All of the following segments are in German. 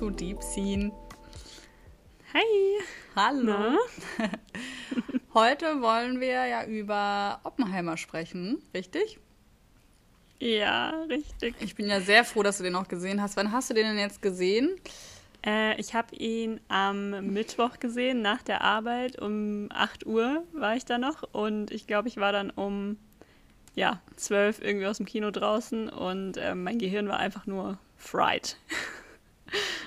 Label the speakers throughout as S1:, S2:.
S1: Maxine.
S2: Hi.
S1: Hallo. Heute wollen wir ja über Oppenheimer sprechen, richtig?
S2: Ja, richtig.
S1: Ich bin ja sehr froh, dass du den noch gesehen hast. Wann hast du den denn jetzt gesehen?
S2: Äh, ich habe ihn am Mittwoch gesehen, nach der Arbeit. Um 8 Uhr war ich da noch. Und ich glaube, ich war dann um ja, 12 irgendwie aus dem Kino draußen. Und äh, mein Gehirn war einfach nur fried.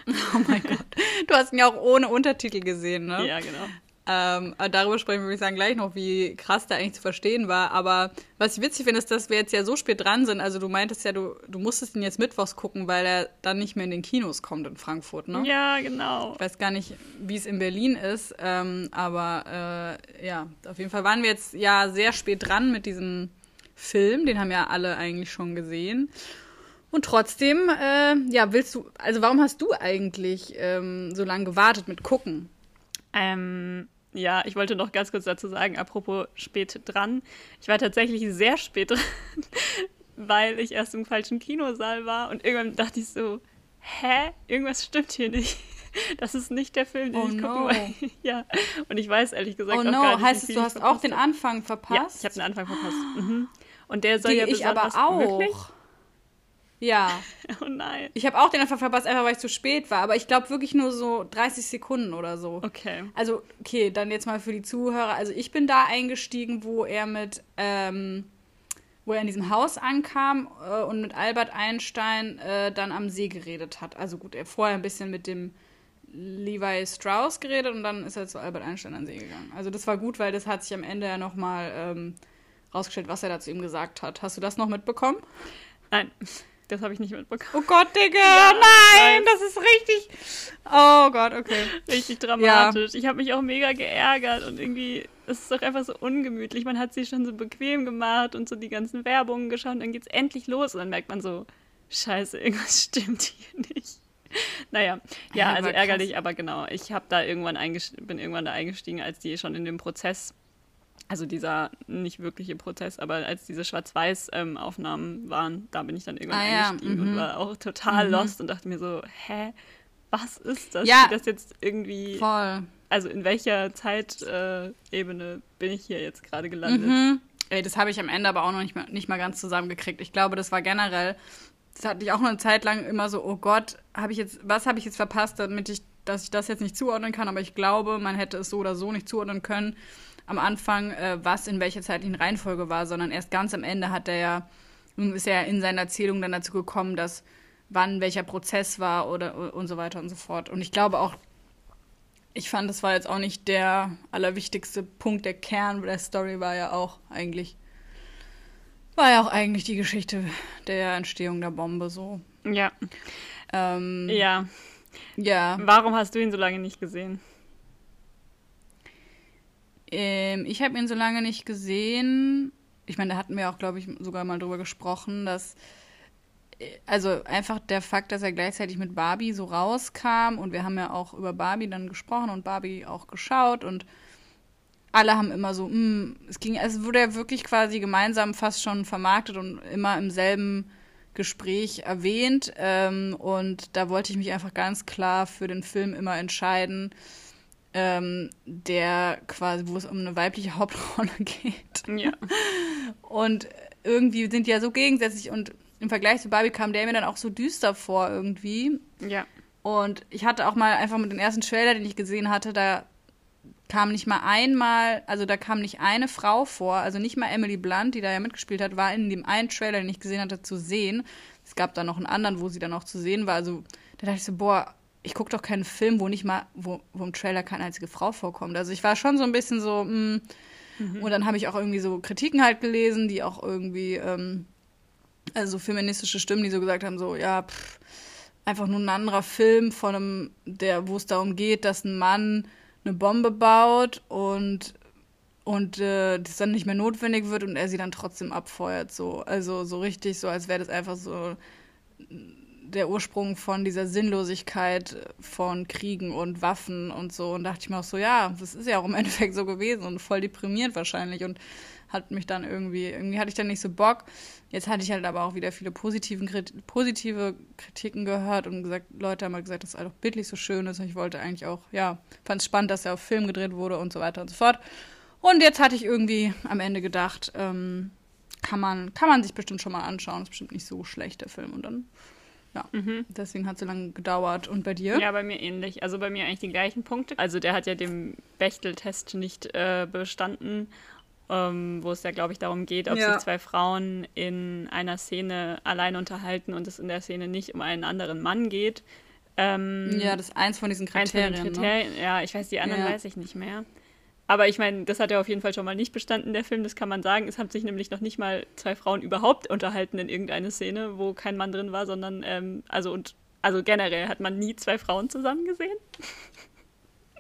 S1: Oh mein Gott. Du hast ihn ja auch ohne Untertitel gesehen, ne?
S2: Ja, genau.
S1: Ähm, darüber sprechen wir, würde ich sagen, gleich noch, wie krass der eigentlich zu verstehen war. Aber was ich witzig finde, ist, dass wir jetzt ja so spät dran sind. Also du meintest ja, du, du musstest ihn jetzt mittwochs gucken, weil er dann nicht mehr in den Kinos kommt in Frankfurt, ne?
S2: Ja, genau.
S1: Ich weiß gar nicht, wie es in Berlin ist. Ähm, aber äh, ja, auf jeden Fall waren wir jetzt ja sehr spät dran mit diesem Film. Den haben ja alle eigentlich schon gesehen. Und trotzdem, äh, ja, willst du, also warum hast du eigentlich ähm, so lange gewartet mit gucken?
S2: Ähm, ja, ich wollte noch ganz kurz dazu sagen, apropos spät dran. Ich war tatsächlich sehr spät dran, weil ich erst im falschen Kinosaal war und irgendwann dachte ich so, hä? Irgendwas stimmt hier nicht. Das ist nicht der Film, den
S1: Oh
S2: ich gucken
S1: no.
S2: wollte. Ja, und ich weiß ehrlich gesagt
S1: Oh
S2: auch
S1: no,
S2: gar nicht,
S1: heißt es, du hast auch den. Anfang
S2: Ja,
S1: verpasst?
S2: ich habe den Anfang verpasst. Mhm. Und der soll
S1: Die
S2: ja
S1: ich aber auch.
S2: Wirklich?
S1: Ja,
S2: Oh nein.
S1: ich habe auch den Anfang verpasst, einfach weil ich zu spät war. Aber ich glaube wirklich nur so 30 Sekunden oder so.
S2: Okay.
S1: Also, okay, dann jetzt mal für die Zuhörer. Also, ich bin da eingestiegen, wo er mit, ähm, wo er in diesem Haus ankam äh, und mit Albert Einstein äh, dann am See geredet hat. Also gut, er vorher ein bisschen mit dem Levi Strauss geredet und dann ist er zu Albert Einstein an den See gegangen. Also das war gut, weil das hat sich am Ende ja nochmal ähm, rausgestellt, was er da zu ihm gesagt hat. Hast du das noch mitbekommen?
S2: Nein, das habe ich nicht mitbekommen.
S1: Oh Gott, Digga,
S2: Ja,
S1: nein, das ist richtig. Oh Gott, okay.
S2: Richtig dramatisch. Ich habe mich auch mega geärgert und irgendwie, es ist doch einfach so ungemütlich. Man hat sich schon so bequem gemacht und so die ganzen Werbungen geschaut und dann geht's endlich los und dann merkt man so, scheiße, irgendwas stimmt hier nicht. Naja, ja,
S1: Ja,
S2: also ärgerlich, aber genau. Ich habe da irgendwann bin irgendwann da eingestiegen, als die schon in dem Prozess, also dieser nicht wirkliche Prozess, aber als diese Schwarz-Weiß-Aufnahmen waren, da bin ich dann irgendwann
S1: Ah ja,
S2: eingestiegen
S1: mhm.
S2: und war auch total lost und dachte mir so, hä, was ist das?
S1: Ja.
S2: Wie das jetzt irgendwie
S1: Voll.
S2: also in welcher Zeitebene Ebene bin ich hier jetzt gerade gelandet?
S1: Mhm. Ey, das habe ich am Ende aber auch noch nicht mal, nicht mal ganz zusammengekriegt. Ich glaube, das war generell, das hatte ich auch eine Zeit lang immer so, oh Gott, habe ich jetzt, was habe ich jetzt verpasst, damit ich, dass ich das jetzt nicht zuordnen kann. Aber ich glaube, man hätte es so oder so nicht zuordnen können am Anfang, äh, was in welcher zeitlichen Reihenfolge war, sondern erst ganz am Ende hat er ja, ist er ja in seiner Erzählung dann dazu gekommen, dass wann welcher Prozess war oder und so weiter und so fort. Und ich glaube auch, ich fand, das war jetzt auch nicht der allerwichtigste Punkt. Der Kern der Story war ja auch eigentlich, war ja auch eigentlich die Geschichte der Entstehung der Bombe so.
S2: Ja.
S1: Ähm,
S2: Ja.
S1: ja.
S2: Warum hast du ihn so lange nicht gesehen?
S1: Ähm, ich habe ihn so lange nicht gesehen. Ich meine, da hatten wir auch, glaube ich, sogar mal drüber gesprochen, dass äh, also einfach der Fakt, dass er gleichzeitig mit Barbie so rauskam und wir haben ja auch über Barbie dann gesprochen und Barbie auch geschaut und alle haben immer so, mm, es ging, es wurde ja wirklich quasi gemeinsam fast schon vermarktet und immer im selben Gespräch erwähnt ähm, und da wollte ich mich einfach ganz klar für den Film immer entscheiden, ähm, der quasi, wo es um eine weibliche Hauptrolle geht.
S2: Ja.
S1: Und irgendwie sind die ja so gegensätzlich und im Vergleich zu Barbie kam der mir dann auch so düster vor irgendwie.
S2: Ja.
S1: Und ich hatte auch mal einfach mit dem ersten Trailer, den ich gesehen hatte, da kam nicht mal einmal, also da kam nicht eine Frau vor, also nicht mal Emily Blunt, die da ja mitgespielt hat, war in dem einen Trailer, den ich gesehen hatte, zu sehen. Es gab da noch einen anderen, wo sie dann auch zu sehen war. Also da dachte ich so, boah, ich gucke doch keinen Film, wo nicht mal, wo, wo im Trailer keine einzige Frau vorkommt. Also ich war schon so ein bisschen so, mh, und dann habe ich auch irgendwie so Kritiken halt gelesen, die auch irgendwie, ähm, also so feministische Stimmen, die so gesagt haben, so, ja, pff, einfach nur ein anderer Film von einem, der, wo es darum geht, dass ein Mann eine Bombe baut und und äh, das dann nicht mehr notwendig wird und er sie dann trotzdem abfeuert, so. Also so richtig so, als wäre das einfach so der Ursprung von dieser Sinnlosigkeit von Kriegen und Waffen und so. Und dachte ich mir auch so, ja, das ist ja auch im Endeffekt so gewesen und voll deprimierend wahrscheinlich. Und hat mich dann irgendwie, irgendwie hatte ich dann nicht so Bock. Jetzt hatte ich halt aber auch wieder viele positiven, positive Kritiken gehört und gesagt, Leute haben halt gesagt, dass es einfach bildlich so schön ist. Und ich wollte eigentlich auch, ja, fand es spannend, dass er auf Film gedreht wurde und so weiter und so fort. Und jetzt hatte ich irgendwie am Ende gedacht, ähm, kann man, kann man sich bestimmt schon mal anschauen. Ist bestimmt nicht so schlecht, der Film. Und dann, ja, mhm. deswegen hat es so lange gedauert. Und bei dir?
S2: Ja, bei mir ähnlich. Also bei mir eigentlich die gleichen Punkte. Also der hat ja den Bechtel-Test nicht äh, bestanden ähm, wo es ja, glaube ich, darum geht, ob ja. sich zwei Frauen in einer Szene allein unterhalten und es in der Szene nicht um einen anderen Mann geht.
S1: Ähm, ja, das ist eins von diesen Kriterien. Von Kriterien
S2: ne? Ja, ich weiß, die anderen ja. weiß ich nicht mehr. Aber ich meine, das hat er auf jeden Fall schon mal nicht bestanden, der Film, das kann man sagen. Es haben sich nämlich noch nicht mal zwei Frauen überhaupt unterhalten in irgendeine Szene, wo kein Mann drin war, sondern, ähm, also und also generell hat man nie zwei Frauen zusammen gesehen.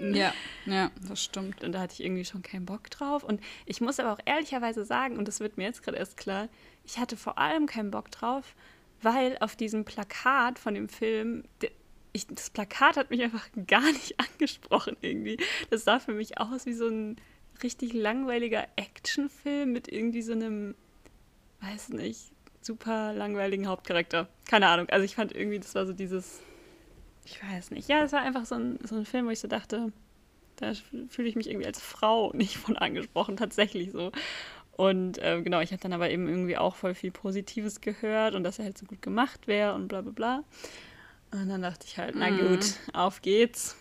S1: Ja, ja, das stimmt.
S2: Und da hatte ich irgendwie schon keinen Bock drauf. Und ich muss aber auch ehrlicherweise sagen, und das wird mir jetzt gerade erst klar, ich hatte vor allem keinen Bock drauf, weil auf diesem Plakat von dem Film, ich, das Plakat hat mich einfach gar nicht angesprochen irgendwie. Das sah für mich aus wie so ein richtig langweiliger Actionfilm mit irgendwie so einem, weiß nicht, super langweiligen Hauptcharakter. Keine Ahnung. Also ich fand irgendwie, das war so dieses ich weiß nicht. Ja, es war einfach so ein, so ein Film, wo ich so dachte, da fühle ich mich irgendwie als Frau nicht von angesprochen, tatsächlich so. Und äh, genau, ich habe dann aber eben irgendwie auch voll viel Positives gehört und dass er halt so gut gemacht wäre und bla bla bla. Und dann dachte ich halt, na mhm. gut, auf geht's.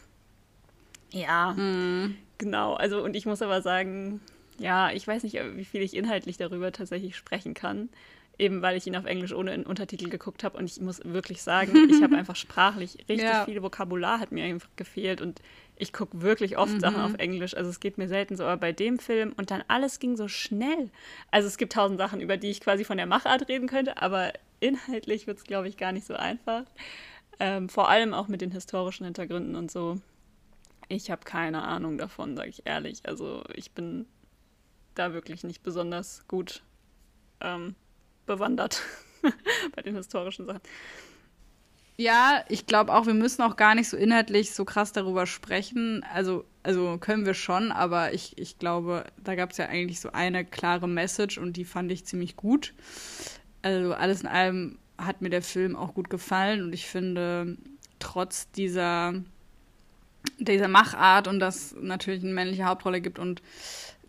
S2: Ja, mm. genau. Also, und ich muss aber sagen, ja, ich weiß nicht, wie viel ich inhaltlich darüber tatsächlich sprechen kann eben weil ich ihn auf Englisch ohne Untertitel geguckt habe. Und ich muss wirklich sagen, ich habe einfach sprachlich richtig ja. viel Vokabular hat mir einfach gefehlt. Und ich gucke wirklich oft mhm. Sachen auf Englisch. Also es geht mir selten so, aber bei dem Film und dann alles ging so schnell. Also es gibt tausend Sachen, über die ich quasi von der Machart reden könnte, aber inhaltlich wird es, glaube ich, gar nicht so einfach. Ähm, vor allem auch mit den historischen Hintergründen und so. Ich habe keine Ahnung davon, sage ich ehrlich. Also ich bin da wirklich nicht besonders gut ähm, bewandert bei den historischen Sachen.
S1: Ja, ich glaube auch, wir müssen auch gar nicht so inhaltlich so krass darüber sprechen. Also, also können wir schon, aber ich, ich glaube, da gab es ja eigentlich so eine klare Message und die fand ich ziemlich gut. Also alles in allem hat mir der Film auch gut gefallen und ich finde, trotz dieser, dieser Machart und dass natürlich eine männliche Hauptrolle gibt und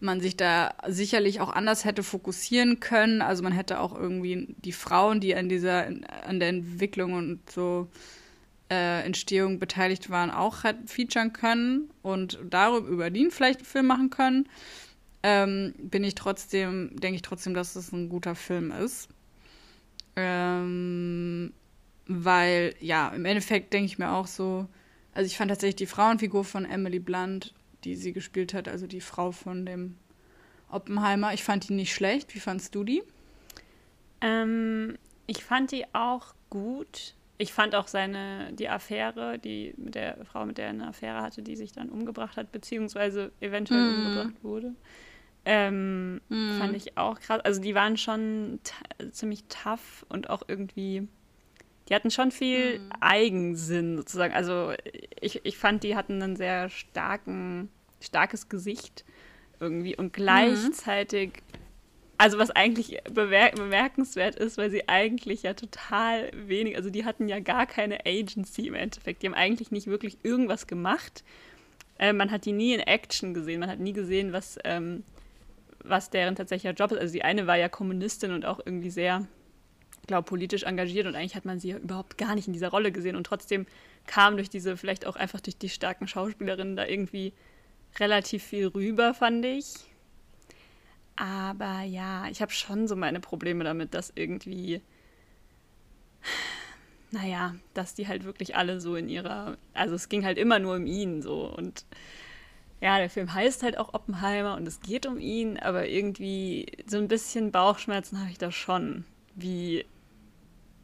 S1: man sich da sicherlich auch anders hätte fokussieren können. Also man hätte auch irgendwie die Frauen, die an dieser, an der Entwicklung und so äh, Entstehung beteiligt waren, auch featuren können und darüber über die vielleicht einen Film machen können. Ähm, bin ich trotzdem, denke ich trotzdem, dass es ein guter Film ist. Ähm, weil, ja, im Endeffekt denke ich mir auch so, also ich fand tatsächlich die Frauenfigur von Emily Blunt die sie gespielt hat, also die Frau von dem Oppenheimer. Ich fand die nicht schlecht. Wie fandst du die?
S2: Ähm, ich fand die auch gut. Ich fand auch seine, die Affäre, die mit der Frau, mit der er eine Affäre hatte, die sich dann umgebracht hat, beziehungsweise eventuell mm. umgebracht wurde. Ähm, mm. Fand ich auch krass. Also die waren schon ziemlich tough und auch irgendwie die hatten schon viel mhm. Eigensinn sozusagen. Also ich, ich fand, die hatten ein sehr starken, starkes Gesicht irgendwie und gleichzeitig, mhm. also was eigentlich bemerk bemerkenswert ist, weil sie eigentlich ja total wenig, also die hatten ja gar keine Agency im Endeffekt. Die haben eigentlich nicht wirklich irgendwas gemacht. Äh, man hat die nie in Action gesehen, man hat nie gesehen, was, ähm, was deren tatsächlicher Job ist. Also die eine war ja Kommunistin und auch irgendwie sehr glaube, politisch engagiert und eigentlich hat man sie ja überhaupt gar nicht in dieser Rolle gesehen und trotzdem kam durch diese, vielleicht auch einfach durch die starken Schauspielerinnen da irgendwie relativ viel rüber, fand ich. Aber ja, ich habe schon so meine Probleme damit, dass irgendwie, naja, dass die halt wirklich alle so in ihrer, also es ging halt immer nur um ihn so und ja, der Film heißt halt auch Oppenheimer und es geht um ihn, aber irgendwie so ein bisschen Bauchschmerzen habe ich da schon, wie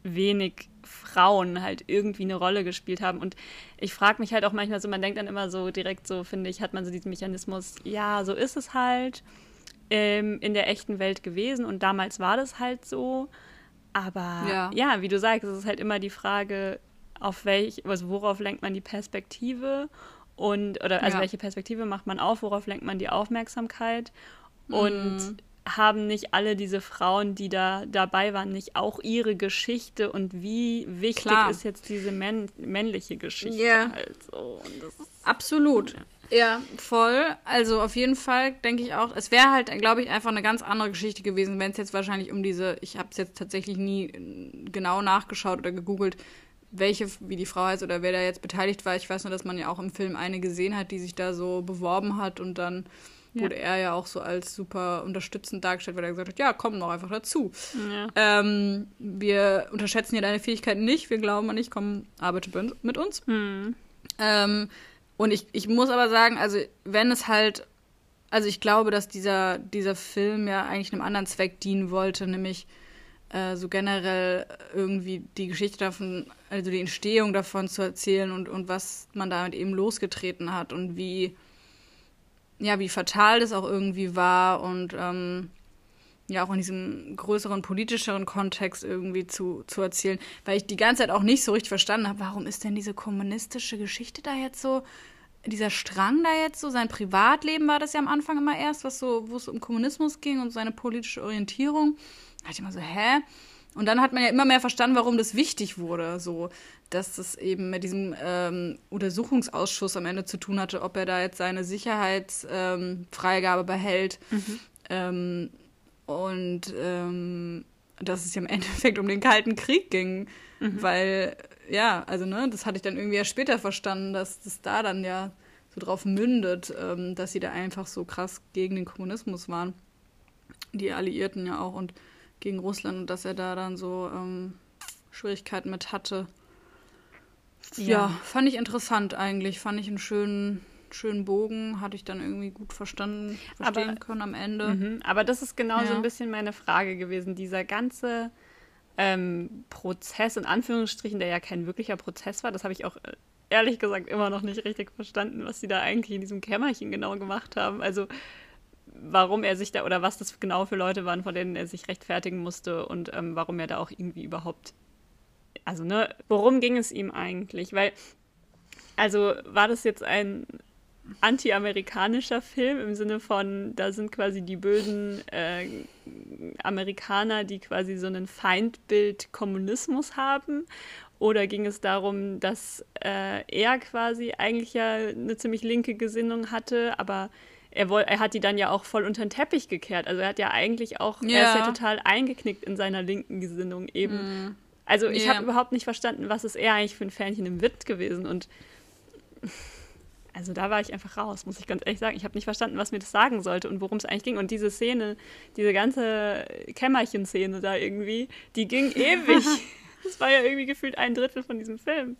S2: wenig Frauen halt irgendwie eine Rolle gespielt haben. Und ich frage mich halt auch manchmal so, man denkt dann immer so direkt so, finde ich, hat man so diesen Mechanismus, ja, so ist es halt ähm, in der echten Welt gewesen und damals war das halt so. Aber ja. ja, wie du sagst, es ist halt immer die Frage, auf welch, also worauf lenkt man die Perspektive und oder also ja. welche Perspektive macht man auf, worauf lenkt man die Aufmerksamkeit und mhm. haben nicht alle diese Frauen, die da dabei waren, nicht auch ihre Geschichte und wie wichtig Klar. ist jetzt diese männ männliche Geschichte?
S1: Ja. Also, Absolut. Ja. Ja, voll. Also auf jeden Fall denke ich auch, es wäre halt, glaube ich, einfach eine ganz andere Geschichte gewesen, wenn es jetzt wahrscheinlich um diese, ich habe es jetzt tatsächlich nie genau nachgeschaut oder gegoogelt, welche, wie die Frau heißt oder wer da jetzt beteiligt war. Ich weiß nur, dass man ja auch im Film eine gesehen hat, die sich da so beworben hat und dann ja. wurde er ja auch so als super unterstützend dargestellt, weil er gesagt hat, ja, komm noch einfach dazu. Ja. Ähm, wir unterschätzen hier deine Fähigkeiten nicht, wir glauben an dich, komm, arbeite mit uns. Mhm. Ähm, und ich, ich muss aber sagen, also wenn es halt, also ich glaube, dass dieser, dieser Film ja eigentlich einem anderen Zweck dienen wollte, nämlich äh, so generell irgendwie die Geschichte davon, also die Entstehung davon zu erzählen und, und was man damit eben losgetreten hat und wie, ja, wie fatal das auch irgendwie war und ähm, ja auch in diesem größeren politischeren Kontext irgendwie zu, zu erzählen, weil ich die ganze Zeit auch nicht so richtig verstanden habe, warum ist denn diese kommunistische Geschichte da jetzt so, dieser Strang da jetzt so, sein Privatleben war das ja am Anfang immer erst, was so, wo es um Kommunismus ging und seine politische Orientierung dachte ich immer so, hä? Und dann hat man ja immer mehr verstanden, warum das wichtig wurde, so, dass das eben mit diesem ähm, Untersuchungsausschuss am Ende zu tun hatte, ob er da jetzt seine Sicherheitsfreigabe ähm, behält. Mhm. Ähm, und ähm, dass es ja im Endeffekt um den Kalten Krieg ging, mhm. weil, ja, also, ne, das hatte ich dann irgendwie ja später verstanden, dass das da dann ja so drauf mündet, ähm, dass sie da einfach so krass gegen den Kommunismus waren. Die Alliierten ja auch und gegen Russland und dass er da dann so ähm, Schwierigkeiten mit hatte. Ja. ja. fand ich interessant eigentlich. Fand ich einen schönen, schönen Bogen. Hatte ich dann irgendwie gut verstanden, verstehen aber, können am Ende.
S2: Mhm, aber das ist genau ja. so ein bisschen meine Frage gewesen. Dieser ganze ähm, Prozess, in Anführungsstrichen, der ja kein wirklicher Prozess war, das habe ich auch äh, ehrlich gesagt immer noch nicht richtig verstanden, was sie da eigentlich in diesem Kämmerchen genau gemacht haben. Also warum er sich da oder was das genau für Leute waren, von denen er sich rechtfertigen musste und ähm, warum er da auch irgendwie überhaupt. Also, ne, worum ging es ihm eigentlich? Weil, also war das jetzt ein anti-amerikanischer Film im Sinne von, da sind quasi die bösen äh, Amerikaner, die quasi so ein Feindbild Kommunismus haben? Oder ging es darum, dass äh, er quasi eigentlich ja eine ziemlich linke Gesinnung hatte, aber er, woll, er hat die dann ja auch voll unter den Teppich gekehrt. Also er hat ja eigentlich auch, ja. er ist ja total eingeknickt in seiner linken Gesinnung eben. Mm. Also ich yeah. habe überhaupt nicht verstanden, was ist er eigentlich für ein Fähnchen im Witt gewesen und also da war ich einfach raus, muss ich ganz ehrlich sagen. Ich habe nicht verstanden, was mir das sagen sollte und worum es eigentlich ging. Und diese Szene, diese ganze Kämmerchen-Szene da irgendwie, die ging ewig. das war ja irgendwie gefühlt ein Drittel von diesem Film.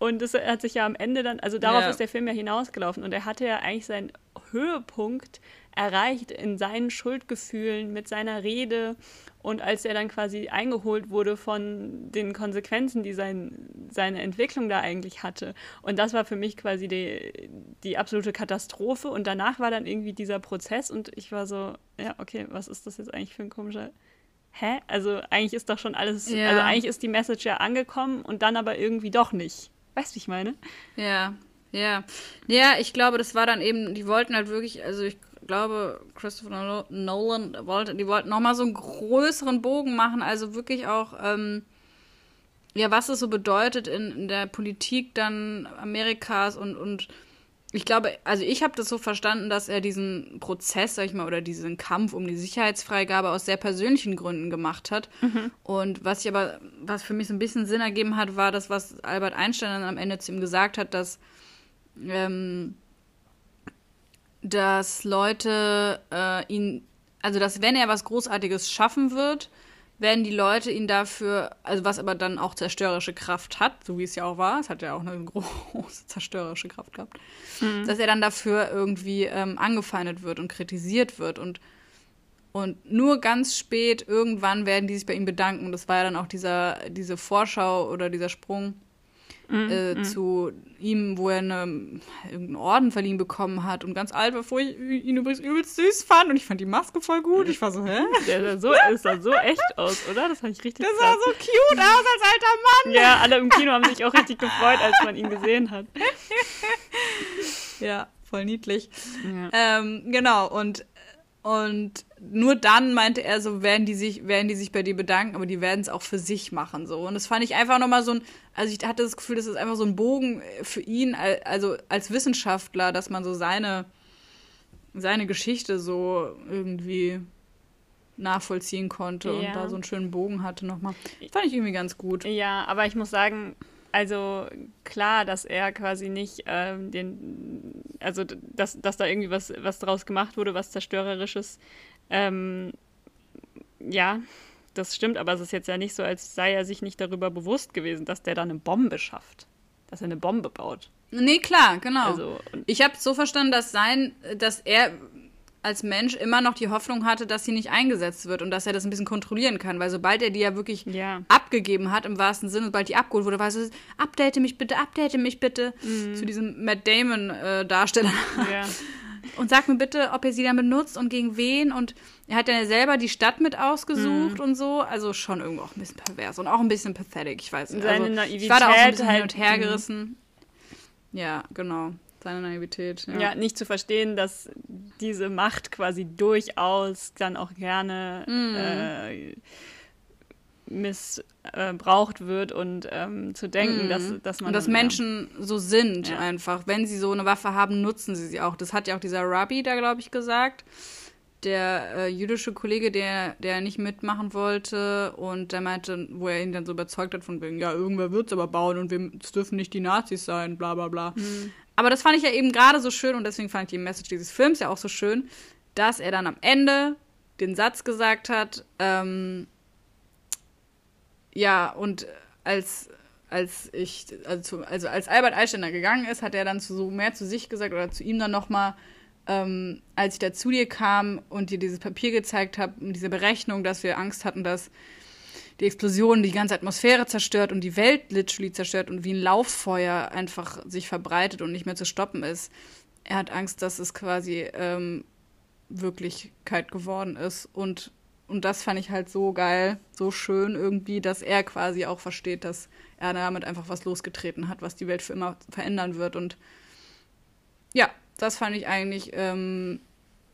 S2: Und es hat sich ja am Ende dann, also darauf ja. ist der Film ja hinausgelaufen. Und er hatte ja eigentlich seinen Höhepunkt erreicht in seinen Schuldgefühlen mit seiner Rede. Und als er dann quasi eingeholt wurde von den Konsequenzen, die sein, seine Entwicklung da eigentlich hatte. Und das war für mich quasi die, die absolute Katastrophe. Und danach war dann irgendwie dieser Prozess und ich war so, ja, okay, was ist das jetzt eigentlich für ein komischer hä? Also eigentlich ist doch schon alles, ja. also eigentlich ist die Message ja angekommen und dann aber irgendwie doch nicht. Weißt du, ich meine?
S1: Ja, ja. Ja, ich glaube, das war dann eben, die wollten halt wirklich, also ich glaube, Christopher Nolan wollte, die wollten nochmal so einen größeren Bogen machen, also wirklich auch, ähm, ja, was es so bedeutet in, in der Politik dann Amerikas und, und ich glaube, also ich habe das so verstanden, dass er diesen Prozess, sag ich mal, oder diesen Kampf um die Sicherheitsfreigabe aus sehr persönlichen Gründen gemacht hat. Mhm. Und was ich aber, was für mich so ein bisschen Sinn ergeben hat, war das, was Albert Einstein dann am Ende zu ihm gesagt hat, dass, ähm, dass Leute äh, ihn, also dass wenn er was Großartiges schaffen wird, werden die Leute ihn dafür, also was aber dann auch zerstörerische Kraft hat, so wie es ja auch war, es hat ja auch eine große zerstörerische Kraft gehabt, mhm. dass er dann dafür irgendwie ähm, angefeindet wird und kritisiert wird und und nur ganz spät, irgendwann werden die sich bei ihm bedanken. Das war ja dann auch dieser, diese Vorschau oder dieser Sprung mm, äh, mm. zu ihm, wo er eine, irgendeinen Orden verliehen bekommen hat und ganz alt, bevor ich ihn übrigens übelst süß fand und ich fand die Maske voll gut. Ich war so, hä?
S2: Der sah so, ist sah so echt aus, oder? Das fand ich richtig
S1: Der sah so cute aus als alter Mann.
S2: Ja, alle im Kino haben sich auch richtig gefreut, als man ihn gesehen hat.
S1: ja, voll niedlich. Ja. Ähm, genau, und und nur dann meinte er so, werden die sich, werden die sich bei dir bedanken, aber die werden es auch für sich machen so. Und das fand ich einfach nochmal so ein, also ich hatte das Gefühl, das ist einfach so ein Bogen für ihn, also als Wissenschaftler, dass man so seine, seine Geschichte so irgendwie nachvollziehen konnte ja. und da so einen schönen Bogen hatte nochmal. Fand ich irgendwie ganz gut.
S2: Ja, aber ich muss sagen, also klar, dass er quasi nicht ähm, den, also dass, dass da irgendwie was, was draus gemacht wurde, was zerstörerisches. Ähm, ja, das stimmt, aber es ist jetzt ja nicht so, als sei er sich nicht darüber bewusst gewesen, dass der da eine Bombe schafft, dass er eine Bombe baut.
S1: Nee, klar, genau. Also, ich habe so verstanden, dass sein, dass er als Mensch immer noch die Hoffnung hatte, dass sie nicht eingesetzt wird und dass er das ein bisschen kontrolliellen kann, weil sobald er die ja wirklich ja. abgegeben hat, im wahrsten Sinne, sobald die abgeholt wurde, war es so, update mich bitte, update mich bitte, mhm. zu diesem Matt Damon-Darsteller. Äh, ja. Und sag mir bitte, ob er sie dann benutzt und gegen wen. Und er hat ja selber die Stadt mit ausgesucht mhm. und so. Also schon irgendwo auch ein bisschen pervers und auch ein bisschen pathetic, ich weiß nicht.
S2: Seine also, Naivität
S1: ich war da auch ein bisschen halt, hin und her gerissen. Ja, genau seine Naivität. Ja.
S2: ja. nicht zu verstehen, dass diese Macht quasi durchaus dann auch gerne mm. äh, missbraucht wird und ähm, zu denken, mm. dass, dass man.
S1: Und dass dann, Menschen ja. so sind ja. einfach. Wenn sie so eine Waffe haben, nutzen sie sie auch. Das hat ja auch dieser Rabbi da, glaube ich, gesagt. Der äh, jüdische Kollege, der, der nicht mitmachen wollte und der meinte, wo er ihn dann so überzeugt hat, von wegen, ja, irgendwer wird es aber bauen und es dürfen nicht die Nazis sein, bla bla bla. Mm. Aber das fand ich ja eben gerade so schön und deswegen fand ich die Message dieses Films ja auch so schön, dass er dann am Ende den Satz gesagt hat, ähm, ja, und als, als ich, also, also als Albert da gegangen ist, hat er dann zu, so mehr zu sich gesagt oder zu ihm dann nochmal, ähm, als ich da zu dir kam und dir dieses Papier gezeigt habe, diese Berechnung, dass wir Angst hatten, dass die Explosion die ganze Atmosphäre zerstört und die Welt literally zerstört und wie ein Lauffeuer einfach sich verbreitet und nicht mehr zu stoppen ist. Er hat Angst, dass es quasi ähm, Wirklichkeit geworden ist. Und, und das fand ich halt so geil, so schön irgendwie, dass er quasi auch versteht, dass er damit einfach was losgetreten hat, was die Welt für immer verändern wird. Und ja, das fand ich eigentlich ähm,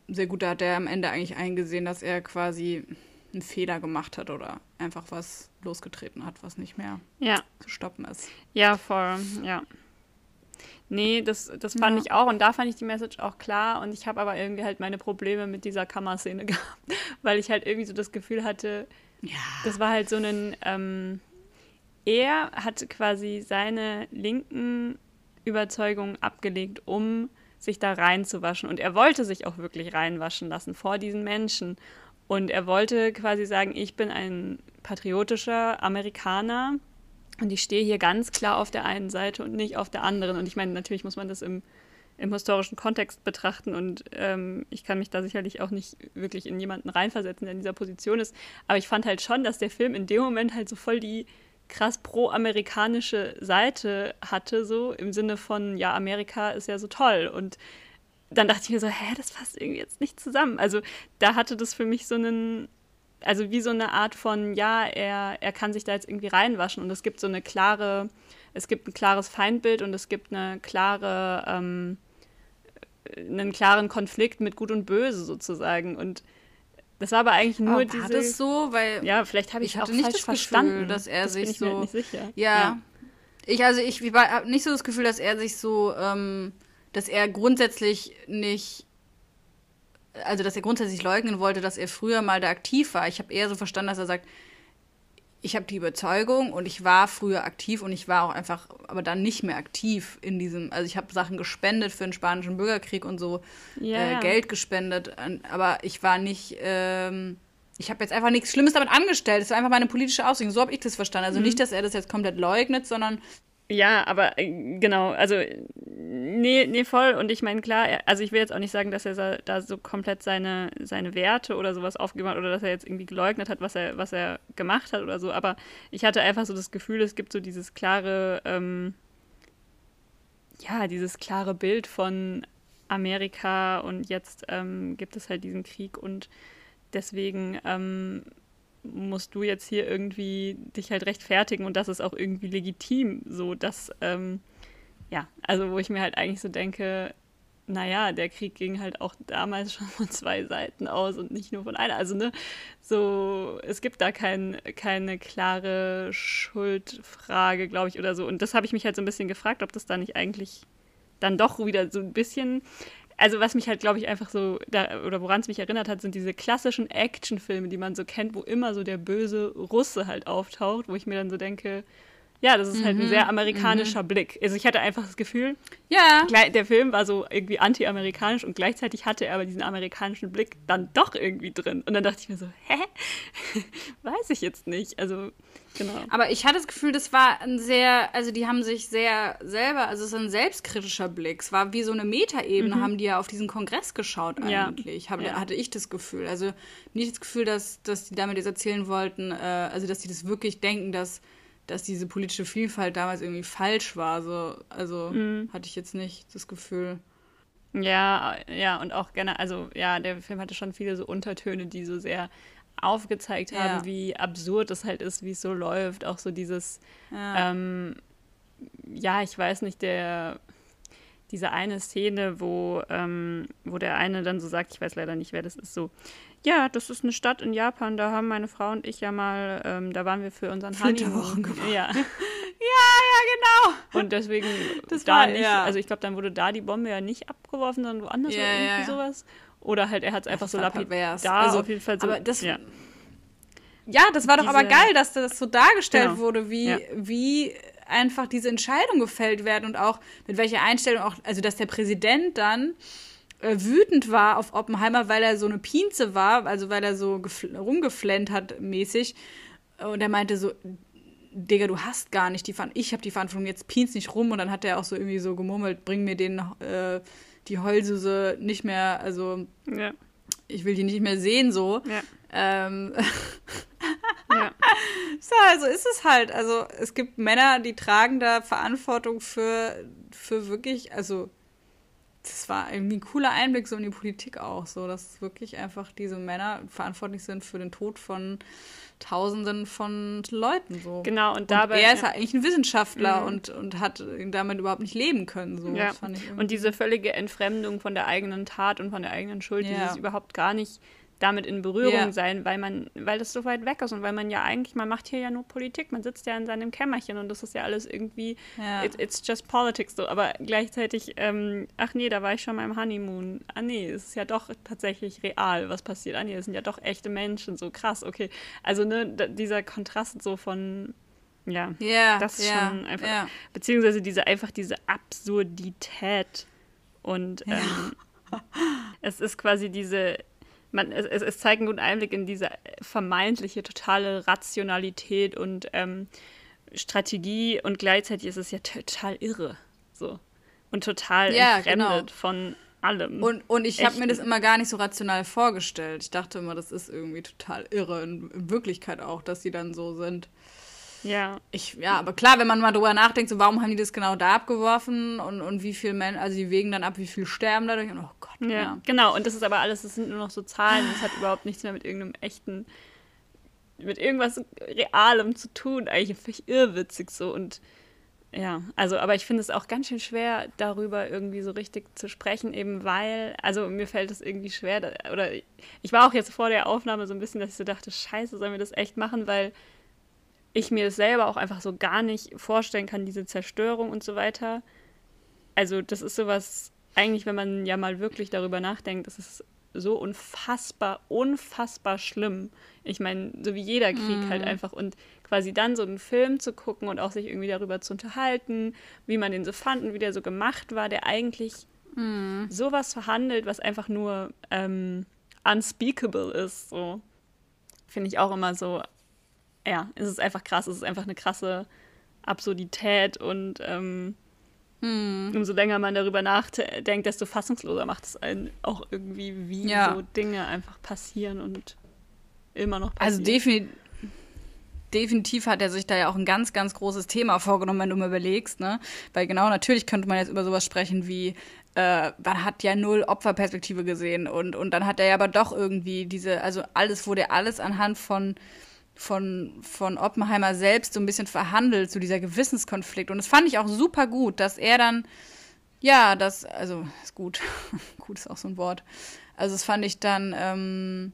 S1: sehr gut. Da hat er am Ende eigentlich eingesehen, dass er quasi einen Fehler gemacht hat oder einfach was losgetreten hat, was nicht mehr
S2: ja.
S1: zu stoppen ist.
S2: Ja, voll, ja. Nee, das, das fand ja. ich auch und da fand ich die Message auch klar und ich habe aber irgendwie halt meine Probleme mit dieser Kammerszene gehabt, weil ich halt irgendwie so das Gefühl hatte, ja. das war halt so ein, ähm, er hat quasi seine linken Überzeugungen abgelegt, um sich da reinzuwaschen und er wollte sich auch wirklich reinwaschen lassen vor diesen Menschen und er wollte quasi sagen, ich bin ein patriotischer Amerikaner und ich stehe hier ganz klar auf der einen Seite und nicht auf der anderen. Und ich meine, natürlich muss man das im, im historischen Kontext betrachten und ähm, ich kann mich da sicherlich auch nicht wirklich in jemanden reinversetzen, der in dieser Position ist. Aber ich fand halt schon, dass der Film in dem Moment halt so voll die krass pro-amerikanische Seite hatte, so im Sinne von, ja, Amerika ist ja so toll und dann dachte ich mir so, hä, das passt irgendwie jetzt nicht zusammen. Also da hatte das für mich so einen, also wie so eine Art von, ja, er, er kann sich da jetzt irgendwie reinwaschen und es gibt so eine klare, es gibt ein klares Feindbild und es gibt eine klare, ähm, einen klaren Konflikt mit Gut und Böse sozusagen und das war aber eigentlich nur aber diese. War
S1: das so, weil
S2: ja, vielleicht habe ich,
S1: ich
S2: hatte
S1: nicht das
S2: verstanden,
S1: Gefühl, dass er
S2: das
S1: sich
S2: bin ich
S1: so.
S2: Mir nicht sicher.
S1: Ja, ja. Ich also ich habe nicht so das Gefühl, dass er sich so ähm, dass er grundsätzlich nicht, also dass er grundsätzlich leugnen wollte, dass er früher mal da aktiv war. Ich habe eher so verstanden, dass er sagt, ich habe die Überzeugung und ich war früher aktiv und ich war auch einfach, aber dann nicht mehr aktiv in diesem, also ich habe Sachen gespendet für den spanischen Bürgerkrieg und so, yeah. äh, Geld gespendet, aber ich war nicht, ähm, ich habe jetzt einfach nichts Schlimmes damit angestellt. Es war einfach meine politische Ausrichtung. So habe ich das verstanden. Also mhm. nicht, dass er das jetzt komplett leugnet, sondern
S2: ja, aber äh, genau, also nee, nee, voll. Und ich meine, klar, also ich will jetzt auch nicht sagen, dass er da so komplett seine, seine Werte oder sowas aufgegeben hat oder dass er jetzt irgendwie geleugnet hat, was er, was er gemacht hat oder so. Aber ich hatte einfach so das Gefühl, es gibt so dieses klare, ähm, ja, dieses klare Bild von Amerika und jetzt ähm, gibt es halt diesen Krieg und deswegen ähm, musst du jetzt hier irgendwie dich halt rechtfertigen und das ist auch irgendwie legitim, so dass, ähm, ja, also wo ich mir halt eigentlich so denke, naja, der Krieg ging halt auch damals schon von zwei Seiten aus und nicht nur von einer. Also, ne, so, es gibt da kein, keine klare Schuldfrage, glaube ich, oder so. Und das habe ich mich halt so ein bisschen gefragt, ob das da nicht eigentlich dann doch wieder so ein bisschen. Also, was mich halt, glaube ich, einfach so, da, oder woran es mich erinnert hat, sind diese klassischen Actionfilme, die man so kennt, wo immer so der böse Russe halt auftaucht, wo ich mir dann so denke, ja, das ist halt ein sehr mhm. amerikanischer mhm. Blick. Also ich hatte einfach das Gefühl,
S1: ja.
S2: der Film war so irgendwie anti-amerikanisch und gleichzeitig hatte er aber diesen amerikanischen Blick dann doch irgendwie drin. Und dann dachte ich mir so, hä? Weiß ich jetzt nicht. Also, genau.
S1: Aber ich hatte das Gefühl, das war ein sehr, also die haben sich sehr selber, also es ist ein selbstkritischer Blick. Es war wie so eine Metaebene, mhm. haben die ja auf diesen Kongress geschaut eigentlich, ja. Hab, ja. hatte ich das Gefühl. Also nicht das Gefühl, dass, dass die damit jetzt erzählen wollten, äh, also dass die das wirklich denken, dass dass diese politische Vielfalt damals irgendwie falsch war. So, also mhm. hatte ich jetzt nicht das Gefühl.
S2: Ja, ja, und auch gerne, also ja, der Film hatte schon viele so Untertöne, die so sehr aufgezeigt haben, ja. wie absurd es halt ist, wie es so läuft. Auch so dieses, ja, ähm, ja ich weiß nicht, der diese eine Szene, wo, ähm, wo der eine dann so sagt, ich weiß leider nicht, wer das ist, so, ja, das ist eine Stadt in Japan, da haben meine Frau und ich ja mal, ähm, da waren wir für unseren Honeymoon.
S1: Ja. ja, ja, genau.
S2: Und deswegen das da war, nicht, ja. also ich glaube, dann wurde da die Bombe ja nicht abgeworfen, sondern woanders ja, oder irgendwie ja, sowas. Oder halt, er hat es einfach so lapidar
S1: da also, auf jeden Fall so. Aber das, ja. ja das war doch Diese, aber geil, dass das so dargestellt genau. wurde, wie, wie einfach diese Entscheidungen gefällt werden und auch mit welcher Einstellung auch, also dass der Präsident dann wütend war auf Oppenheimer, weil er so eine Pinze war, also weil er so rumgeflennt hat mäßig. Und er meinte so, Digga, du hast gar nicht die Verantwortung, ich habe die Verantwortung, jetzt pinz nicht rum. Und dann hat er auch so irgendwie so gemurmelt, bring mir den, äh, die Heulsuse nicht mehr, also ja. ich will die nicht mehr sehen so. Ja. Ähm, ja. so, also ist es halt. Also es gibt Männer, die tragen da Verantwortung für, für wirklich, also das war irgendwie ein cooler Einblick so in die Politik auch, so dass wirklich einfach diese Männer verantwortlich sind für den Tod von Tausenden von Leuten so.
S2: Genau und dabei
S1: und er ist ja eigentlich ein Wissenschaftler mhm. und, und hat damit überhaupt nicht leben können so.
S2: Ja. und diese völlige Entfremdung von der eigenen Tat und von der eigenen Schuld, ja. dieses überhaupt gar nicht damit in Berührung yeah. sein, weil man, weil das so weit weg ist und weil man ja eigentlich, man macht hier ja nur Politik, man sitzt ja in seinem Kämmerchen und das ist ja alles irgendwie, ja. it, it's just politics so, aber gleichzeitig, ähm, ach nee, da war ich schon mal im Honeymoon, ah nee, es ist ja doch tatsächlich real, was passiert, ah nee, es sind ja doch echte Menschen, so krass, okay, also ne, dieser Kontrast so von, ja,
S1: yeah,
S2: das ist
S1: yeah,
S2: schon einfach, yeah. beziehungsweise diese, einfach diese Absurdität und ähm, es ist quasi diese man, es, es zeigt einen guten Einblick in diese vermeintliche totale Rationalität und ähm, Strategie und gleichzeitig ist es ja total irre. So. Und total ja, entfremdet genau. von allem.
S1: Und, und ich habe mir das immer gar nicht so rational vorgestellt. Ich dachte immer, das ist irgendwie total irre. In Wirklichkeit auch, dass sie dann so sind.
S2: Ja.
S1: Ich, ja, aber klar, wenn man mal drüber nachdenkt, so warum haben die das genau da abgeworfen und, und wie viele Menschen, also die wägen dann ab, wie viel sterben dadurch und oh Gott.
S2: Ja, ja, genau. Und das ist aber alles, das sind nur noch so Zahlen. Das hat überhaupt nichts mehr mit irgendeinem echten, mit irgendwas Realem zu tun. Eigentlich völlig irrwitzig so und ja, also, aber ich finde es auch ganz schön schwer, darüber irgendwie so richtig zu sprechen, eben weil, also mir fällt es irgendwie schwer, oder ich war auch jetzt vor der Aufnahme so ein bisschen, dass ich so dachte, scheiße, sollen wir das echt machen, weil ich mir das selber auch einfach so gar nicht vorstellen kann, diese Zerstörung und so weiter. Also das ist sowas, eigentlich, wenn man ja mal wirklich darüber nachdenkt, das ist so unfassbar, unfassbar schlimm. Ich meine, so wie jeder Krieg mm. halt mhm. einfach. Und quasi dann so einen Film zu gucken und auch sich irgendwie darüber zu unterhalten, wie man den so fand und wie der so gemacht war, der eigentlich mm. sowas verhandelt, was einfach nur ähm, unspeakable ist. So. Finde ich auch immer so ja, es ist einfach krass, es ist einfach eine krasse Absurdität und ähm, hm. umso länger man darüber nachdenkt, desto fassungsloser macht es einen auch irgendwie, wie
S1: ja.
S2: so Dinge einfach passieren und immer noch
S1: also
S2: passieren.
S1: Also definitiv. definitiv hat er sich da ja auch ein ganz, ganz großes Thema vorgenommen, wenn du mal überlegst, ne? Weil genau, natürlich könnte man jetzt über sowas sprechen wie, äh, man hat ja null Opferperspektive gesehen und, und dann hat er ja aber doch irgendwie diese, also alles wurde alles anhand von von, von Oppenheimer selbst so ein bisschen verhandelt, so dieser Gewissenskonflikt. Und das fand ich auch super gut, dass er dann, ja, das, also ist gut, gut ist auch so ein Wort. Also das fand ich dann ähm,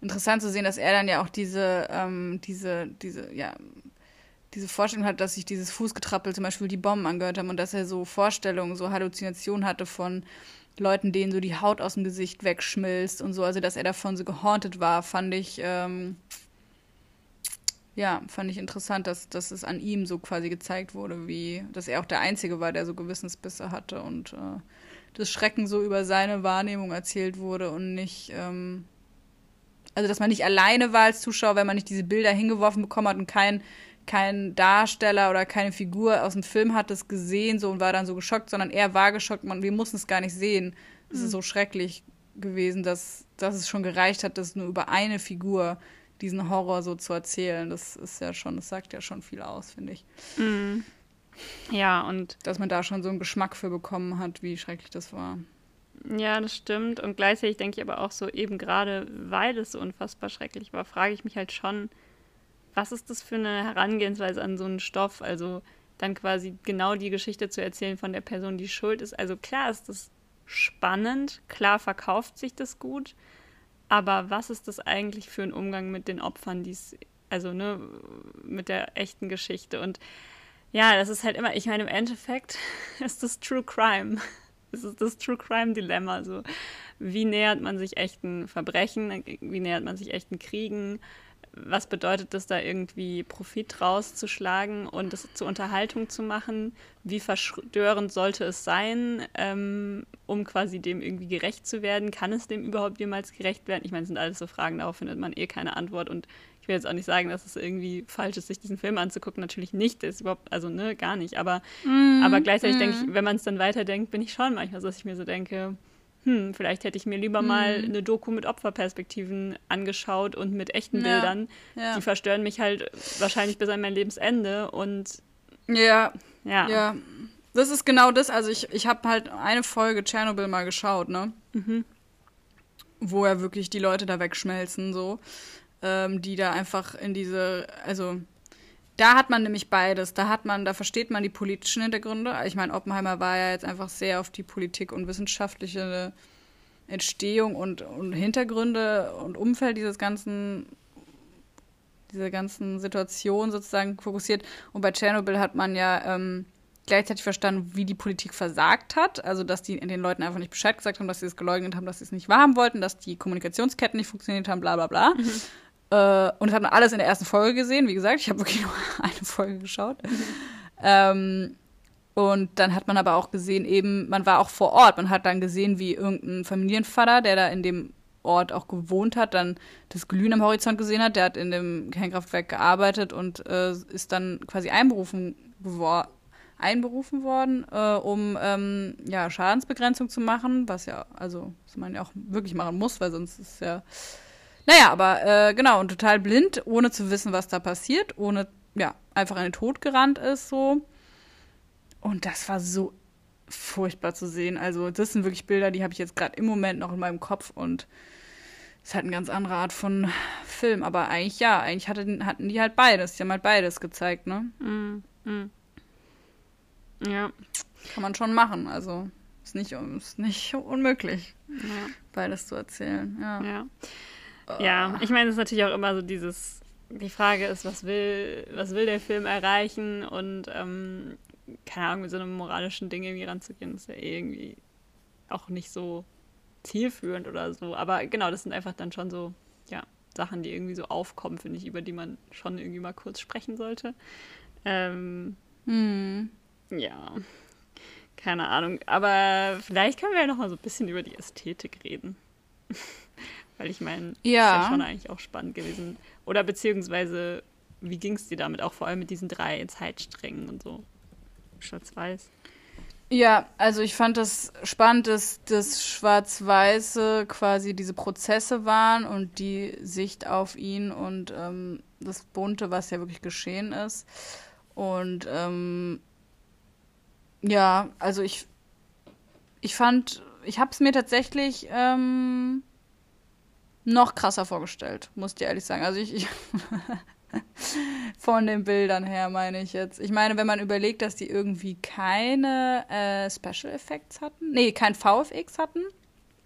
S1: interessant zu sehen, dass er dann ja auch diese, ähm, diese, diese, ja, diese Vorstellung hat, dass sich dieses Fußgetrappel zum Beispiel die Bomben angehört haben und dass er so Vorstellungen, so Halluzinationen hatte von Leuten, denen so die Haut aus dem Gesicht wegschmilzt und so, also dass er davon so gehauntet war, fand ich, ähm, ja, fand ich interessant, dass, dass es an ihm so quasi gezeigt wurde, wie, dass er auch der Einzige war, der so Gewissensbisse hatte und äh, das Schrecken so über seine Wahrnehmung erzählt wurde und nicht, ähm, also dass man nicht alleine war als Zuschauer, wenn man nicht diese Bilder hingeworfen bekommen hat und kein, kein Darsteller oder keine Figur aus dem Film hat das gesehen so und war dann so geschockt, sondern er war geschockt, man, wir mussten es gar nicht sehen. Es mhm. ist so schrecklich gewesen, dass, dass es schon gereicht hat, dass nur über eine Figur diesen Horror so zu erzählen. Das ist ja schon, das sagt ja schon viel aus, finde ich.
S2: Mhm. Ja, und.
S1: Dass man da schon so einen Geschmack für bekommen hat, wie schrecklich das war.
S2: Ja, das stimmt. Und gleichzeitig denke ich aber auch so, eben gerade weil es so unfassbar schrecklich war, frage ich mich halt schon, was ist das für eine Herangehensweise an so einen Stoff? Also dann quasi genau die Geschichte zu erzählen von der Person, die schuld ist. Also klar ist das spannend, klar verkauft sich das gut, aber was ist das eigentlich für ein Umgang mit den Opfern, die's, also ne, mit der echten Geschichte? Und ja, das ist halt immer, ich meine, im Endeffekt ist das True Crime. Es ist das True Crime-Dilemma. So, wie nähert man sich echten Verbrechen? Wie nähert man sich echten Kriegen? Was bedeutet es da irgendwie Profit rauszuschlagen und das zur Unterhaltung zu machen? Wie verstörend sollte es sein, ähm, um quasi dem irgendwie gerecht zu werden? Kann es dem überhaupt jemals gerecht werden? Ich meine, es sind alles so Fragen, darauf findet man eh keine Antwort und ich will jetzt auch nicht sagen, dass es irgendwie falsch ist, sich diesen Film anzugucken. Natürlich nicht, ist überhaupt, also ne, gar nicht. Aber, mm, aber gleichzeitig mm. denke ich, wenn man es dann weiterdenkt, bin ich schon manchmal so, dass ich mir so denke, hm, vielleicht hätte ich mir lieber mal hm. eine Doku mit Opferperspektiven angeschaut und mit echten ja. Bildern. Ja. Die verstören mich halt wahrscheinlich bis an mein Lebensende und
S1: ja, ja. Ja. Das ist genau das. Also ich, ich habe halt eine Folge Tschernobyl mal geschaut, ne? Mhm. Wo ja wirklich die Leute da wegschmelzen, so. Ähm, die da einfach in diese, also da hat man nämlich beides. Da hat man, da versteht man die politischen Hintergründe. Ich meine, Oppenheimer war ja jetzt einfach sehr auf die Politik und wissenschaftliche Entstehung und, und Hintergründe und Umfeld dieses ganzen dieser ganzen Situation sozusagen fokussiert. Und bei Tschernobyl hat man ja ähm, gleichzeitig verstanden, wie die Politik versagt hat. Also, dass die den Leuten einfach nicht Bescheid gesagt haben, dass sie es geleugnet haben, dass sie es nicht wahrhaben wollten, dass die Kommunikationsketten nicht funktioniert haben, bla bla bla. Mhm. Äh, und das hat man alles in der ersten Folge gesehen. Wie gesagt, ich habe wirklich nur eine Folge geschaut. ähm, und dann hat man aber auch gesehen, eben, man war auch vor Ort. Man hat dann gesehen, wie irgendein Familienvater, der da in dem Ort auch gewohnt hat, dann das Glühen am Horizont gesehen hat. Der hat in dem Kernkraftwerk gearbeitet und äh, ist dann quasi einberufen, einberufen worden, äh, um ähm, ja, Schadensbegrenzung zu machen, was ja, also, was man ja auch wirklich machen muss, weil sonst ist es ja naja, aber äh, genau, und total blind, ohne zu wissen, was da passiert, ohne, ja, einfach in den Tod gerannt ist, so. Und das war so furchtbar zu sehen. Also, das sind wirklich Bilder, die habe ich jetzt gerade im Moment noch in meinem Kopf und es ist halt eine ganz andere Art von Film. Aber eigentlich ja, eigentlich hatte, hatten die halt beides. Die haben halt beides gezeigt, ne? Mm, mm. Ja. Kann man schon machen. Also, ist nicht, ist nicht unmöglich, ja. beides zu erzählen. Ja.
S2: ja. Ja, ich meine, es ist natürlich auch immer so dieses, die Frage ist, was will, was will der Film erreichen und ähm, keine Ahnung, mit so einem moralischen Ding irgendwie ranzugehen, ist ja irgendwie auch nicht so zielführend oder so. Aber genau, das sind einfach dann schon so, ja, Sachen, die irgendwie so aufkommen, finde ich, über die man schon irgendwie mal kurz sprechen sollte. Ähm, hm. Ja, keine Ahnung. Aber vielleicht können wir ja noch mal so ein bisschen über die Ästhetik reden. Weil ich meine, ja. ist ja schon eigentlich auch spannend gewesen. Oder beziehungsweise, wie ging es dir damit? Auch vor allem mit diesen drei Zeitsträngen und so. Schwarz-Weiß.
S1: Ja, also ich fand das spannend, dass das Schwarz-Weiße quasi diese Prozesse waren und die Sicht auf ihn und ähm, das Bunte, was ja wirklich geschehen ist. Und ähm, ja, also ich, ich fand, ich habe es mir tatsächlich ähm, noch krasser vorgestellt, muss ich ehrlich sagen. Also ich, ich von den Bildern her meine ich jetzt. Ich meine, wenn man überlegt, dass die irgendwie keine äh, Special Effects hatten, nee, kein VFX hatten.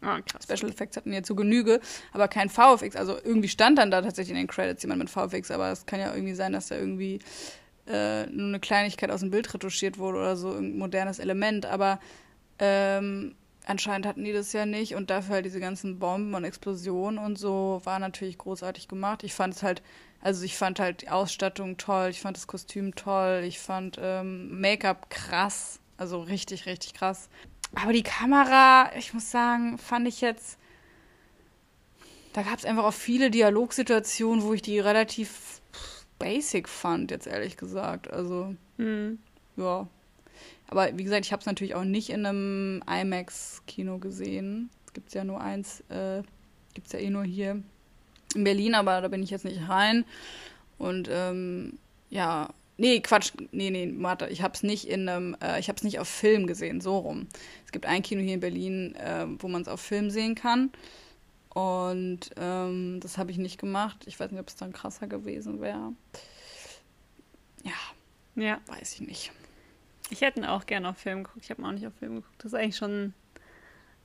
S2: Ah, krass.
S1: Special Effects hatten ja zu Genüge, aber kein VFX. Also irgendwie stand dann da tatsächlich in den Credits jemand mit VFX, aber es kann ja irgendwie sein, dass da irgendwie äh, nur eine Kleinigkeit aus dem Bild retuschiert wurde oder so, ein modernes Element. Aber ähm, anscheinend hatten die das ja nicht und dafür halt diese ganzen Bomben und Explosionen und so war natürlich großartig gemacht. Ich fand es halt, also ich fand halt die Ausstattung toll, ich fand das Kostüm toll, ich fand ähm, Make-up krass, also richtig, richtig krass. Aber die Kamera, ich muss sagen, fand ich jetzt, da gab es einfach auch viele Dialogsituationen, wo ich die relativ basic fand, jetzt ehrlich gesagt. Also,
S2: Mhm.
S1: ja. Aber wie gesagt, ich habe es natürlich auch nicht in einem IMAX-Kino gesehen. Es gibt ja nur eins, äh, gibt es ja eh nur hier in Berlin, aber da bin ich jetzt nicht rein. Und ähm, ja, nee, Quatsch, nee, nee, warte, ich habe es nicht in einem, äh, ich habe es nicht auf Film gesehen, so rum. Es gibt ein Kino hier in Berlin, äh, wo man es auf Film sehen kann. Und ähm, das habe ich nicht gemacht. Ich weiß nicht, ob es dann krasser gewesen wäre. Ja,
S2: Ja,
S1: weiß ich nicht.
S2: Ich hätte ihn auch gerne auf Film geguckt. Ich habe ihn auch nicht auf Film geguckt. Das ist eigentlich schon,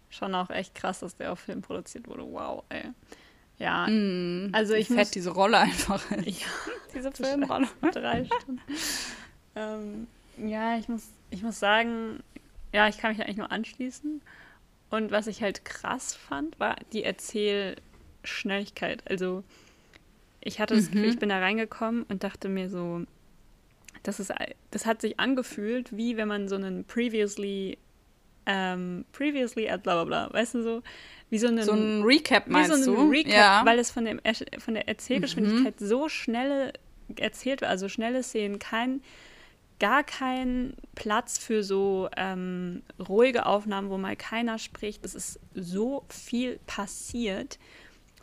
S2: schon auch echt krass, dass der auf Film produziert wurde. Wow, ey. Ja,
S1: Mm,
S2: Also ich
S1: fett diese Rolle einfach
S2: ja
S1: diese Filmrolle.
S2: drei Stunden. ähm, ja, ich muss, ich muss sagen, ja, ich kann mich eigentlich nur anschließen. Und was ich halt krass fand, war die Erzählschnelligkeit. Also ich hatte das Gefühl, ich bin da reingekommen und dachte mir so, das ist, das hat sich angefühlt, wie wenn man so einen previously, ähm, previously at bla bla bla, weißt du so, wie so einen,
S1: So ein Recap
S2: wie
S1: meinst
S2: so
S1: du?
S2: ein Recap,
S1: ja. Mhm.
S2: weil es von, dem, von der Erzählgeschwindigkeit so schnell erzählt wird, also schnelle Szenen, kein, gar kein Platz für so ähm, ruhige Aufnahmen, wo mal keiner spricht. Es ist so viel passiert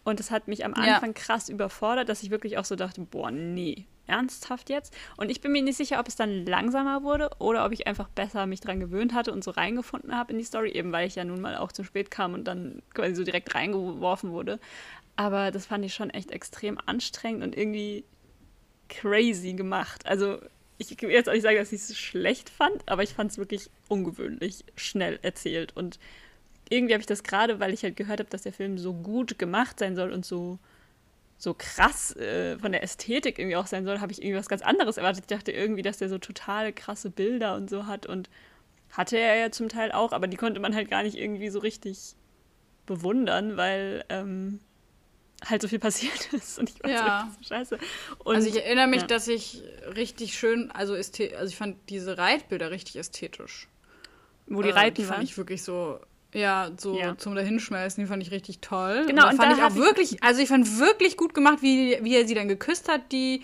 S2: und es hat mich am
S1: Ja.
S2: Anfang krass überfordert, dass ich wirklich auch so dachte, boah, nee, ernsthaft jetzt? Und ich bin mir nicht sicher, ob es dann langsamer wurde oder ob ich einfach besser mich dran gewöhnt hatte und so reingefunden habe in die Story, eben weil ich ja nun mal auch zu spät kam und dann quasi so direkt reingeworfen wurde. Aber das fand ich schon echt extrem anstrengend und irgendwie crazy gemacht. Also ich will jetzt auch nicht sagen, dass ich es schlecht fand, aber ich fand es wirklich ungewöhnlich schnell erzählt. Und irgendwie habe ich das gerade, weil ich halt gehört habe, dass der Film so gut gemacht sein soll und so, so krass äh, von der Ästhetik irgendwie auch sein soll, habe ich irgendwie was ganz anderes erwartet. Ich dachte irgendwie, dass der so total krasse Bilder und so hat und hatte er ja zum Teil auch, aber die konnte man halt gar nicht irgendwie so richtig bewundern, weil ähm, halt so viel passiert ist und ich war
S1: Ja.
S2: so scheiße. Und,
S1: also ich erinnere mich,
S2: ja.
S1: dass ich richtig schön, also, also ich fand diese Reitbilder richtig ästhetisch.
S2: wo die
S1: Äh,
S2: reiten
S1: die fand
S2: waren.
S1: ich wirklich so, ja, so
S2: Ja.
S1: zum Dahinschmeißen, die fand ich richtig toll.
S2: Genau,
S1: und
S2: und
S1: da fand
S2: da
S1: ich auch wirklich, also ich fand wirklich gut gemacht, wie, wie er sie dann geküsst hat, die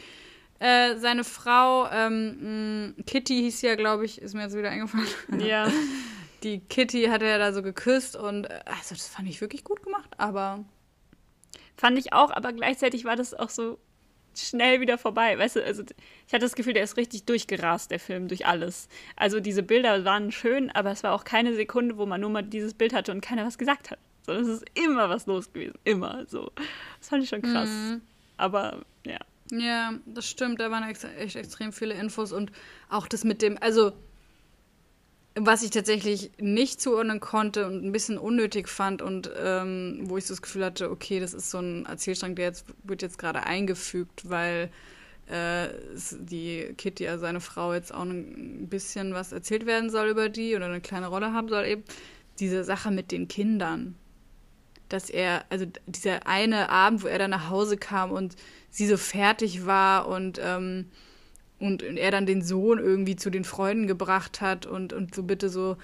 S1: äh, seine Frau, ähm, mh, Kitty hieß sie ja, glaube ich, ist mir jetzt wieder eingefallen.
S2: Ja.
S1: Die Kitty hat er da so geküsst und äh, also das fand ich wirklich gut gemacht, aber
S2: Fand ich auch, aber gleichzeitig war das auch so schnell wieder vorbei. Weißt du, also ich hatte das Gefühl, der ist richtig durchgerast, der Film, durch alles. Also diese Bilder waren schön, aber es war auch keine Sekunde, wo man nur mal dieses Bild hatte und keiner was gesagt hat. Sondern es ist immer was los gewesen. Immer so. Das fand ich schon krass.
S1: Mhm.
S2: Aber ja.
S1: Ja, das stimmt. Da waren ex echt extrem viele Infos und auch das mit dem, also was ich tatsächlich nicht zuordnen konnte und ein bisschen unnötig fand und ähm, wo ich so das Gefühl hatte, okay, das ist so ein Erzählstrang, der jetzt wird jetzt gerade eingefügt, weil äh, die Kitty, also seine Frau, jetzt auch ein bisschen was erzählt werden soll über die oder eine kleine Rolle haben soll eben. Diese Sache mit den Kindern dass er, also dieser eine Abend, wo er dann nach Hause kam und sie so fertig war und, ähm, und er dann den Sohn irgendwie zu den Freunden gebracht hat und, und so bitte so,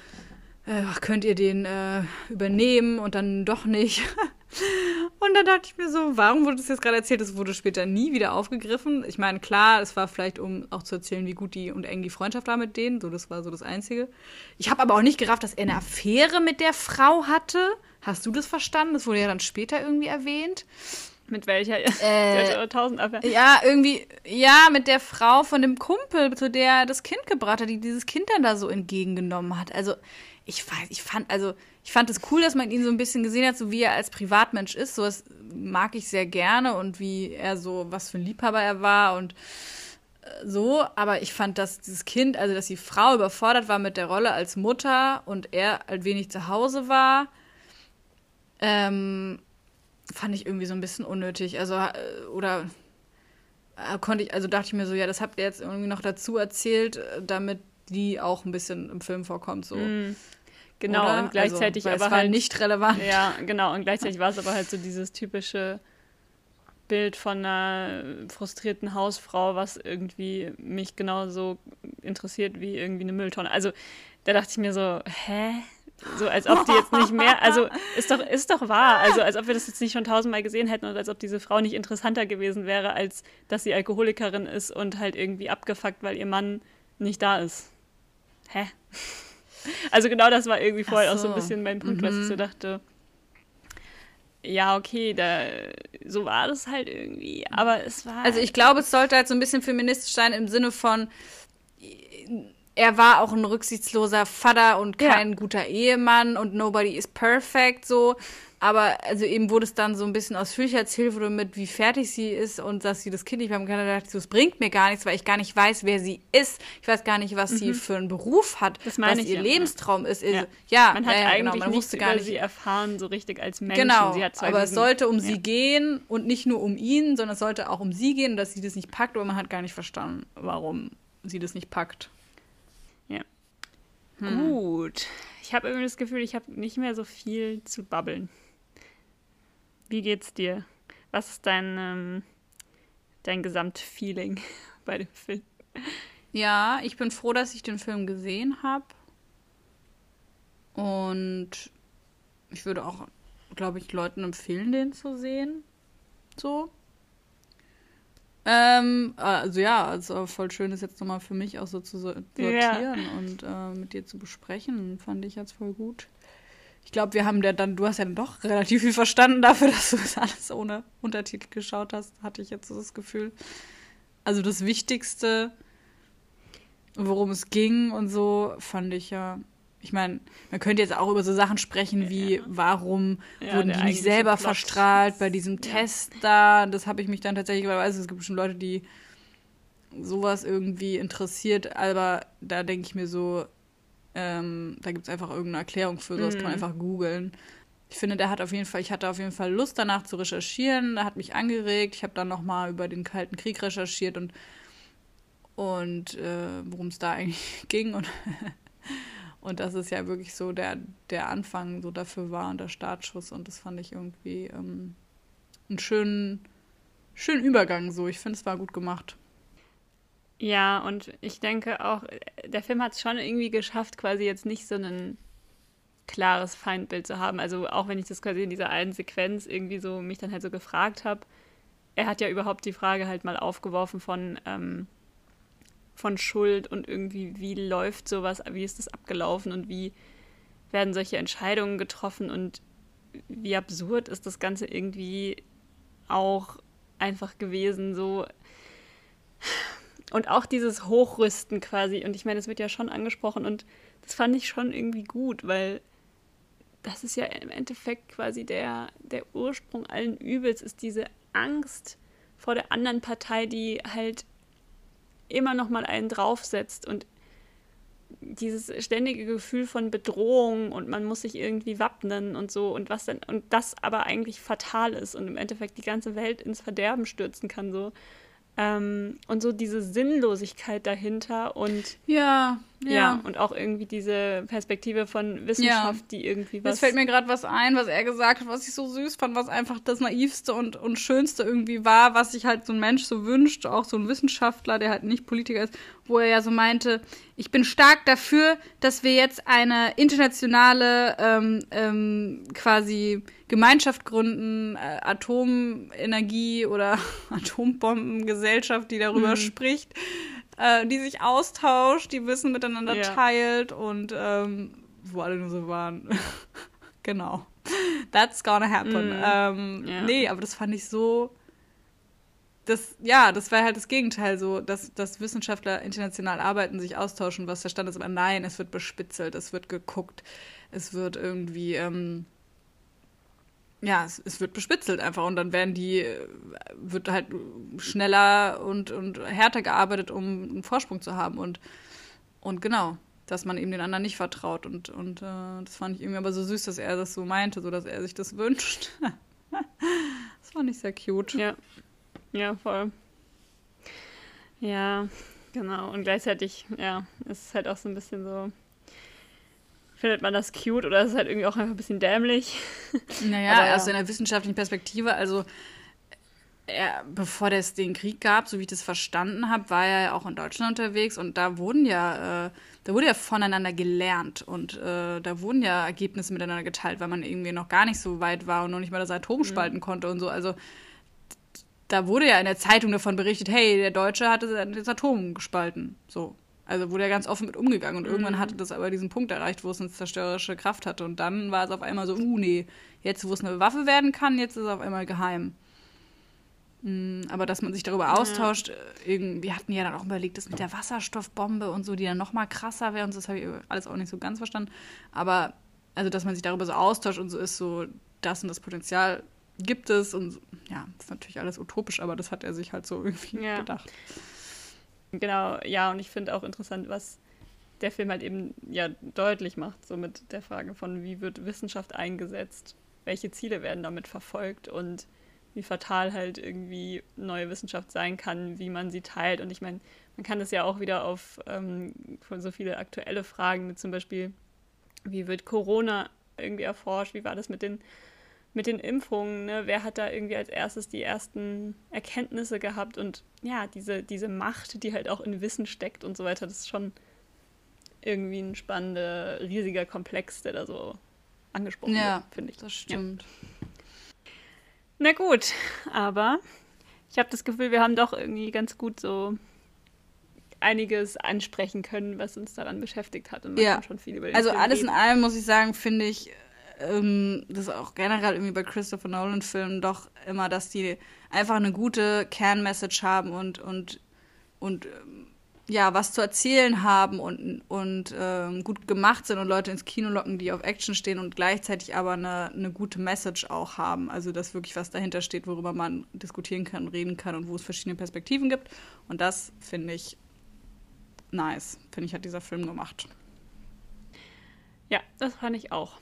S1: äh, könnt ihr den äh, übernehmen und dann doch nicht. und dann dachte ich mir so, warum wurde das jetzt gerade erzählt? Das wurde später nie wieder aufgegriffen. Ich meine, klar, es war vielleicht, um auch zu erzählen, wie gut die und eng die Freundschaft war mit denen. So, das war so das Einzige. Ich habe aber auch nicht gerafft, dass er eine Affäre mit der Frau hatte. Hast du das verstanden? Das wurde ja dann später irgendwie erwähnt.
S2: Mit welcher?
S1: Äh,
S2: Tausend
S1: ja, irgendwie, ja, mit der Frau von dem Kumpel, zu der er das Kind gebracht hat, die dieses Kind dann da so entgegengenommen hat. Also, ich weiß, ich fand, also, ich fand es cool, dass man ihn so ein bisschen gesehen hat, so wie er als Privatmensch ist. So was mag ich sehr gerne und wie er so, was für ein Liebhaber er war und äh, so. Aber ich fand, dass dieses Kind, also dass die Frau überfordert war mit der Rolle als Mutter und er halt wenig zu Hause war, ähm, fand ich irgendwie so ein bisschen unnötig. Also, äh, oder äh, konnte ich, also dachte ich mir so, ja, das habt ihr jetzt irgendwie noch dazu erzählt, damit die auch ein bisschen im Film vorkommt. So. Mm.
S2: Genau, Oder? und gleichzeitig
S1: also, aber halt nicht relevant.
S2: Ja, genau, und gleichzeitig war es aber halt so dieses typische Bild von einer frustrierten Hausfrau, was irgendwie mich genauso interessiert wie irgendwie eine Mülltonne. Also da dachte ich mir so, hä? So als ob die jetzt nicht mehr, also ist doch, ist doch wahr, also als ob wir das jetzt nicht schon tausendmal gesehen hätten und als ob diese Frau nicht interessanter gewesen wäre, als dass sie Alkoholikerin ist und halt irgendwie abgefuckt, weil ihr Mann nicht da ist. Hä? Also genau das war irgendwie vorher so. auch so ein bisschen mein Punkt, mhm. was ich so mhm. dachte. Ja, okay, da, so war das halt irgendwie, aber es war.
S1: Also ich glaube, es sollte halt so ein bisschen feministisch sein im Sinne von, er war auch ein rücksichtsloser Vater und kein ja. guter Ehemann und nobody is perfect so. Aber also eben wurde es dann so ein bisschen ausführlich erzählt, wurde mit, wie fertig sie ist und dass sie das Kind nicht beim kann. Da dachte ich so, es bringt mir gar nichts, weil ich gar nicht weiß, wer sie ist. Ich weiß gar nicht, was mhm. sie für einen Beruf hat, das was ihr ja. Lebenstraum ist. Ja,
S2: ja man hat ja, eigentlich genau, man wusste gar nicht. sie erfahren, so richtig als Mensch.
S1: Genau, aber es sollte um sie gehen und nicht nur um ihn, sondern es sollte auch um sie gehen, dass sie das nicht packt, aber man hat gar nicht verstanden, warum sie das nicht packt.
S2: Hm. Gut. Ich habe irgendwie das Gefühl, ich habe nicht mehr so viel zu babbeln. Wie geht's dir? Was ist dein, ähm, dein Gesamtfeeling bei dem Film?
S1: Ja, ich bin froh, dass ich den Film gesehen habe. Und ich würde auch, glaube ich, Leuten empfehlen, den zu sehen. So. Ähm, also ja, also voll schön ist jetzt nochmal für mich auch so zu sortieren ja. und äh, mit dir zu besprechen. Fand ich jetzt voll gut ich glaube, wir haben ja dann, du hast ja dann doch relativ viel verstanden dafür, dass du das alles ohne Untertitel geschaut hast, hatte ich jetzt so das Gefühl. Also das Wichtigste, worum es ging und so, fand ich ja. Ich meine, man könnte jetzt auch über so Sachen sprechen wie, warum ja, wurden die nicht selber Plot. verstrahlt bei diesem ja. Test da. Das habe ich mich dann tatsächlich, weil also, es gibt schon Leute, die sowas irgendwie interessiert, aber da denke ich mir so, ähm, da gibt es einfach irgendeine Erklärung für, das mm. kann man mhm. einfach googeln. Ich finde, der hat auf jeden Fall, ich hatte auf jeden Fall Lust danach zu recherchieren, der hat mich angeregt. Ich habe dann nochmal über den Kalten Krieg recherchiert und, und äh, worum es da eigentlich ging. Und, und dass es ja wirklich so der, der Anfang so dafür war und der Startschuss. Und das fand ich irgendwie ähm, einen schönen, schönen Übergang so. Ich finde, es war gut gemacht.
S2: Ja, und ich denke auch, der Film hat es schon irgendwie geschafft, quasi jetzt nicht so ein klares Feindbild zu haben. Also auch wenn ich das quasi in dieser einen Sequenz irgendwie so mich dann halt so gefragt habe, er hat ja überhaupt die Frage halt mal aufgeworfen von, ähm, von Schuld und irgendwie, wie läuft sowas, wie ist das abgelaufen und wie werden solche Entscheidungen getroffen und wie absurd ist das Ganze irgendwie auch einfach gewesen, so und auch dieses Hochrüsten quasi. Und ich meine, das wird ja schon angesprochen und das fand ich schon irgendwie gut, weil das ist ja im Endeffekt quasi der, der Ursprung allen Übels, ist diese Angst vor der anderen Partei, die halt immer noch mal einen draufsetzt und dieses ständige Gefühl von Bedrohung und man muss sich irgendwie wappnen und so und was dann und das aber eigentlich fatal ist und im Endeffekt die ganze Welt ins Verderben stürzen kann so. Ähm, und so diese Sinnlosigkeit dahinter und
S1: ja,
S2: ja, ja. und auch irgendwie diese Perspektive von Wissenschaft, ja. die irgendwie was.
S1: Es fällt mir gerade was ein, was er gesagt hat, was ich so süß fand, was einfach das naivste und, und schönste irgendwie war, was sich halt so ein Mensch so wünscht, auch so ein Wissenschaftler, der halt nicht Politiker ist, wo er ja so meinte, ich bin stark dafür, dass wir jetzt eine internationale ähm, ähm, quasi Gemeinschaft gründen, äh, Atomenergie oder Atombombengesellschaft, die darüber mhm. spricht, äh, die sich austauscht, die Wissen miteinander ja. teilt und ähm, wo alle nur so waren. genau. That's gonna happen.
S2: Mm.
S1: Ähm,
S2: Ja.
S1: Nee, aber das fand ich so. Das, ja, das war halt das Gegenteil, so, dass, dass Wissenschaftler international arbeiten, sich austauschen, was der Stand ist. Aber nein, es wird bespitzelt, es wird geguckt, es wird irgendwie, ähm, ja, es, es wird bespitzelt einfach und dann werden die, äh, wird halt schneller und, und härter gearbeitet, um einen Vorsprung zu haben und, und genau, dass man eben den anderen nicht vertraut und, und äh, das fand ich irgendwie aber so süß, dass er das so meinte, so dass er sich das wünscht. das fand ich sehr cute.
S2: Ja. Ja, voll. Ja, genau. Und gleichzeitig, ja, ist es halt auch so ein bisschen so. Findet man das cute oder ist es halt irgendwie auch einfach ein bisschen dämlich?
S1: Naja,
S2: Aber ja.
S1: aus einer wissenschaftlichen Perspektive, also er, bevor es den Krieg gab, so wie ich das verstanden habe, war er ja auch in Deutschland unterwegs und da wurden ja, äh, da wurde ja voneinander gelernt und äh, da wurden ja Ergebnisse miteinander geteilt, weil man irgendwie noch gar nicht so weit war und noch nicht mal das Atom spalten konnte und so. Also da wurde ja in der Zeitung davon berichtet, hey, der Deutsche hatte das Atom gespalten. So. Also wurde ja ganz offen mit umgegangen und irgendwann hatte das aber diesen Punkt erreicht, wo es eine zerstörerische Kraft hatte. Und dann war es auf einmal so, uh, nee, jetzt wo es eine Waffe werden kann, jetzt ist es auf einmal geheim. Mm, Aber dass man sich darüber austauscht, äh, irgendwie, wir hatten ja dann auch überlegt, das mit der Wasserstoffbombe und so, die dann noch mal krasser wäre und so, das habe ich alles auch nicht so ganz verstanden. Aber also, dass man sich darüber so austauscht und so ist so, das und das Potenzial gibt es und so. ja, das ist natürlich alles utopisch, aber das hat er sich halt so irgendwie
S2: Ja.
S1: gedacht.
S2: Genau, ja, und ich finde auch interessant, was der Film halt eben ja deutlich macht, so mit der Frage von, wie wird Wissenschaft eingesetzt, welche Ziele werden damit verfolgt? Und wie fatal halt irgendwie neue Wissenschaft sein kann, wie man sie teilt. Und ich meine, man kann das ja auch wieder auf ähm, so viele aktuelle Fragen, mit zum Beispiel, wie wird Corona irgendwie erforscht, wie war das mit den mit den Impfungen, ne? wer hat da irgendwie als erstes die ersten Erkenntnisse gehabt und ja, diese, diese Macht, die halt auch in Wissen steckt und so weiter, das ist schon irgendwie ein spannender, riesiger Komplex, der da so angesprochen
S1: Ja,
S2: wird, finde ich.
S1: Das stimmt.
S2: Na gut, aber ich habe das Gefühl, wir haben doch irgendwie ganz gut so einiges ansprechen können, was uns daran beschäftigt hat und man
S1: Ja.
S2: kann schon viel über den
S1: Also
S2: Film
S1: alles in
S2: reden.
S1: allem muss ich sagen, finde ich, ähm, das ist auch generell irgendwie bei Christopher Nolan-Filmen doch immer, dass die einfach eine gute Kernmessage haben und, und, und ähm, ja, was zu erzählen haben und, und ähm, gut gemacht sind und Leute ins Kino locken, die auf Action stehen und gleichzeitig aber eine, eine gute Message auch haben. Also, dass wirklich was dahinter steht, worüber man diskutieren kann, reden kann und wo es verschiedene Perspektiven gibt. Und das finde ich nice, finde ich, hat dieser Film gemacht.
S2: Ja, das fand ich auch.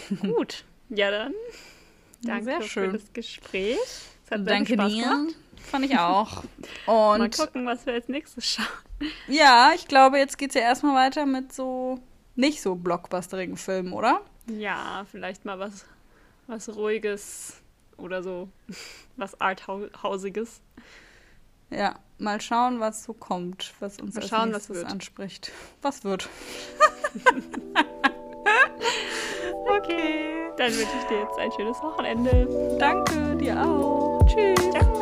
S2: Gut, ja dann. Danke
S1: Sehr
S2: für
S1: schön.
S2: das Gespräch. Es hat
S1: Danke
S2: Spaß
S1: dir.
S2: gemacht.
S1: Fand ich auch.
S2: Mal
S1: Und
S2: gucken, was wir als nächstes schauen.
S1: ja, ich glaube, jetzt geht's ja erstmal weiter mit so nicht so blockbusterigen Filmen, oder?
S2: Ja, vielleicht mal was, was Ruhiges oder so was Arthausiges.
S1: Ja, mal schauen, was so kommt, was uns
S2: Mal
S1: als
S2: schauen, was
S1: nächstes
S2: wird.
S1: anspricht. Was wird?
S2: Okay. Dann wünsche ich dir jetzt ein schönes Wochenende.
S1: Danke, dir auch. Tschüss.
S2: Ciao.